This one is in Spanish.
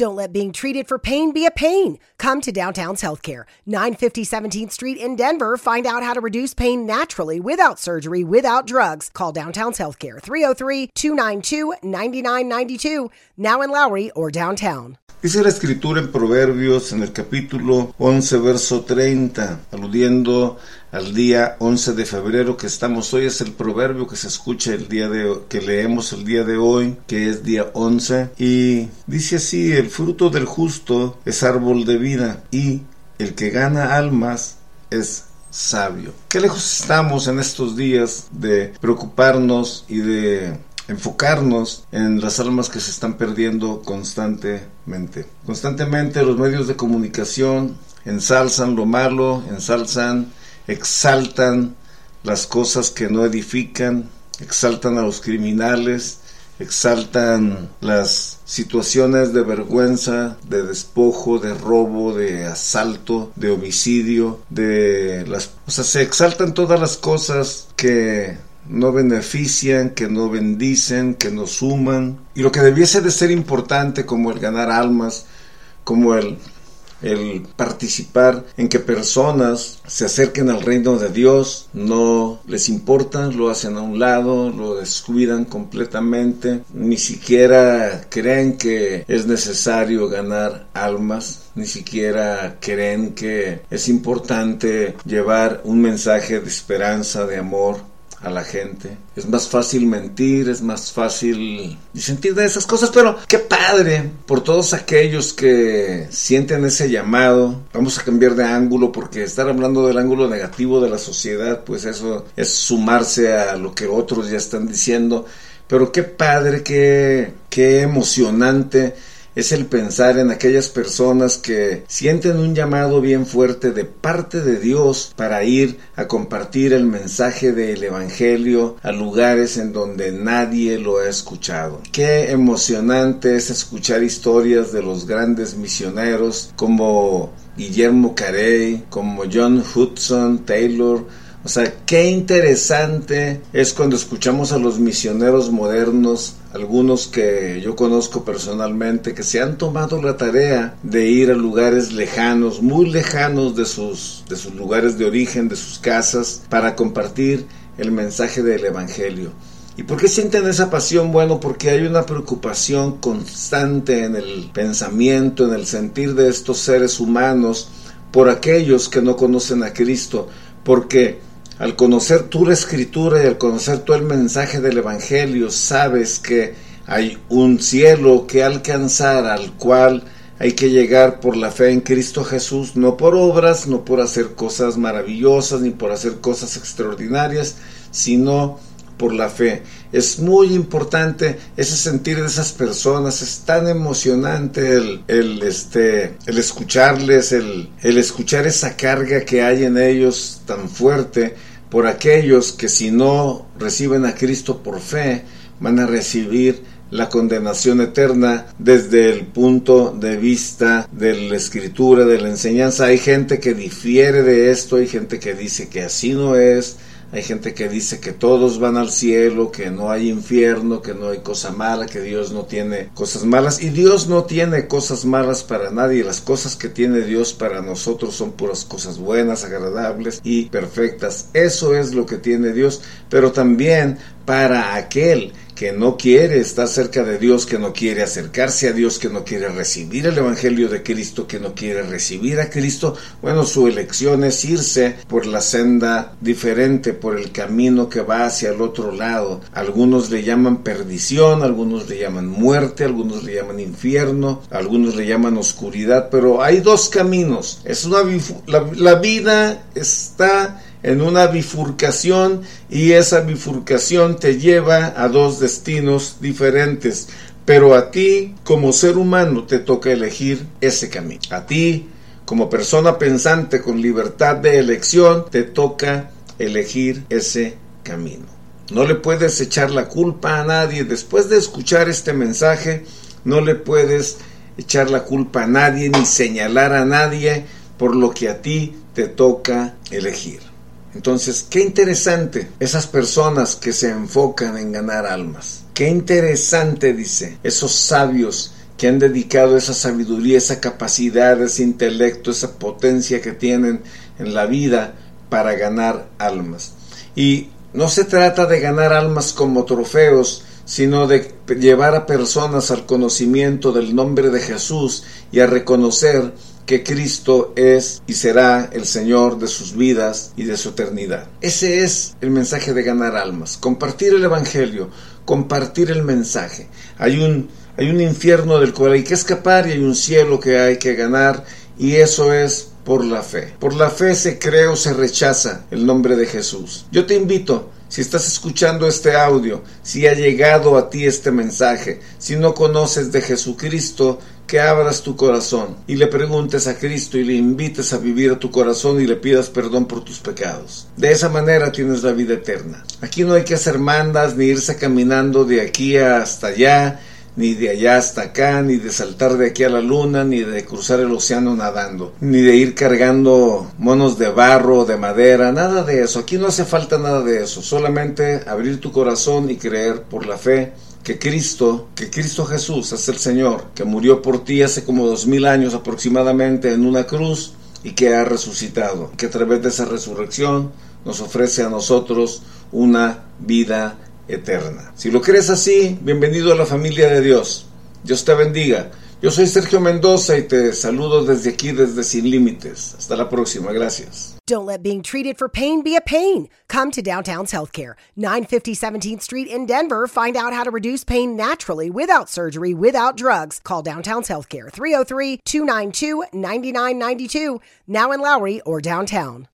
Don't let being treated for pain be a pain. Come to Downtown's Healthcare, 950 17th Street in Denver. Find out how to reduce pain naturally without surgery, without drugs. Call Downtown's Healthcare, 303 292 9992, now in Lowry or downtown. Dice la escritura en Proverbios en el capítulo 11, verso 30, aludiendo al día 11 de febrero que estamos hoy, es el proverbio que se escucha el día de que leemos el día de hoy, que es día 11, y dice así, el fruto del justo es árbol de vida y el que gana almas es sabio. Qué lejos estamos en estos días de preocuparnos y de enfocarnos en las almas que se están perdiendo constantemente. Constantemente los medios de comunicación ensalzan lo malo, ensalzan, exaltan las cosas que no edifican, exaltan a los criminales, exaltan las situaciones de vergüenza, de despojo, de robo, de asalto, de homicidio, de las, o sea, se exaltan todas las cosas que no benefician, que no bendicen, que no suman. Y lo que debiese de ser importante como el ganar almas, como el, el participar en que personas se acerquen al reino de Dios, no les importa, lo hacen a un lado, lo descuidan completamente, ni siquiera creen que es necesario ganar almas, ni siquiera creen que es importante llevar un mensaje de esperanza, de amor, a la gente. Es más fácil mentir, es más fácil sentir de esas cosas, pero qué padre por todos aquellos que sienten ese llamado. Vamos a cambiar de ángulo porque estar hablando del ángulo negativo de la sociedad, pues eso es sumarse a lo que otros ya están diciendo. Pero qué padre, qué, qué emocionante es el pensar en aquellas personas que sienten un llamado bien fuerte de parte de Dios para ir a compartir el mensaje del Evangelio a lugares en donde nadie lo ha escuchado. Qué emocionante es escuchar historias de los grandes misioneros como Guillermo Carey, como John Hudson Taylor, o sea, qué interesante es cuando escuchamos a los misioneros modernos, algunos que yo conozco personalmente, que se han tomado la tarea de ir a lugares lejanos, muy lejanos de sus, de sus lugares de origen, de sus casas, para compartir el mensaje del Evangelio. ¿Y por qué sienten esa pasión? Bueno, porque hay una preocupación constante en el pensamiento, en el sentir de estos seres humanos por aquellos que no conocen a Cristo, porque al conocer tú la escritura y al conocer tú el mensaje del Evangelio, sabes que hay un cielo que alcanzar al cual hay que llegar por la fe en Cristo Jesús, no por obras, no por hacer cosas maravillosas ni por hacer cosas extraordinarias, sino por la fe. Es muy importante ese sentir de esas personas, es tan emocionante el, el, este, el escucharles, el, el escuchar esa carga que hay en ellos tan fuerte por aquellos que si no reciben a Cristo por fe, van a recibir la condenación eterna desde el punto de vista de la escritura, de la enseñanza. Hay gente que difiere de esto, hay gente que dice que así no es, hay gente que dice que todos van al cielo, que no hay infierno, que no hay cosa mala, que Dios no tiene cosas malas. Y Dios no tiene cosas malas para nadie. Las cosas que tiene Dios para nosotros son puras cosas buenas, agradables y perfectas. Eso es lo que tiene Dios. Pero también para aquel que no quiere estar cerca de Dios, que no quiere acercarse a Dios, que no quiere recibir el Evangelio de Cristo, que no quiere recibir a Cristo, bueno, su elección es irse por la senda diferente, por el camino que va hacia el otro lado. Algunos le llaman perdición, algunos le llaman muerte, algunos le llaman infierno, algunos le llaman oscuridad, pero hay dos caminos. Es una la, la vida está en una bifurcación y esa bifurcación te lleva a dos destinos diferentes. Pero a ti como ser humano te toca elegir ese camino. A ti como persona pensante con libertad de elección te toca elegir ese camino. No le puedes echar la culpa a nadie. Después de escuchar este mensaje, no le puedes echar la culpa a nadie ni señalar a nadie por lo que a ti te toca elegir. Entonces, qué interesante esas personas que se enfocan en ganar almas. Qué interesante, dice, esos sabios que han dedicado esa sabiduría, esa capacidad, ese intelecto, esa potencia que tienen en la vida para ganar almas. Y no se trata de ganar almas como trofeos, sino de llevar a personas al conocimiento del nombre de Jesús y a reconocer que Cristo es y será el Señor de sus vidas y de su eternidad. Ese es el mensaje de ganar almas, compartir el Evangelio, compartir el mensaje. Hay un, hay un infierno del cual hay que escapar y hay un cielo que hay que ganar y eso es por la fe. Por la fe se cree o se rechaza el nombre de Jesús. Yo te invito si estás escuchando este audio, si ha llegado a ti este mensaje, si no conoces de Jesucristo, que abras tu corazón y le preguntes a Cristo y le invites a vivir a tu corazón y le pidas perdón por tus pecados. De esa manera tienes la vida eterna. Aquí no hay que hacer mandas ni irse caminando de aquí hasta allá ni de allá hasta acá, ni de saltar de aquí a la luna, ni de cruzar el océano nadando, ni de ir cargando monos de barro de madera, nada de eso. Aquí no hace falta nada de eso, solamente abrir tu corazón y creer por la fe que Cristo, que Cristo Jesús es el Señor, que murió por ti hace como dos mil años aproximadamente en una cruz y que ha resucitado, que a través de esa resurrección nos ofrece a nosotros una vida eterna. Si lo crees así, bienvenido a la familia de Dios. Dios te bendiga. Yo soy Sergio Mendoza y te saludo desde aquí, desde Sin Límites. Hasta la próxima. Gracias. Don't let being treated for pain be a pain. Come to Downtown's Healthcare, 950 17th Street in Denver. Find out how to reduce pain naturally without surgery, without drugs. Call Downtown's Healthcare, 303 292 9992, now in Lowry or downtown.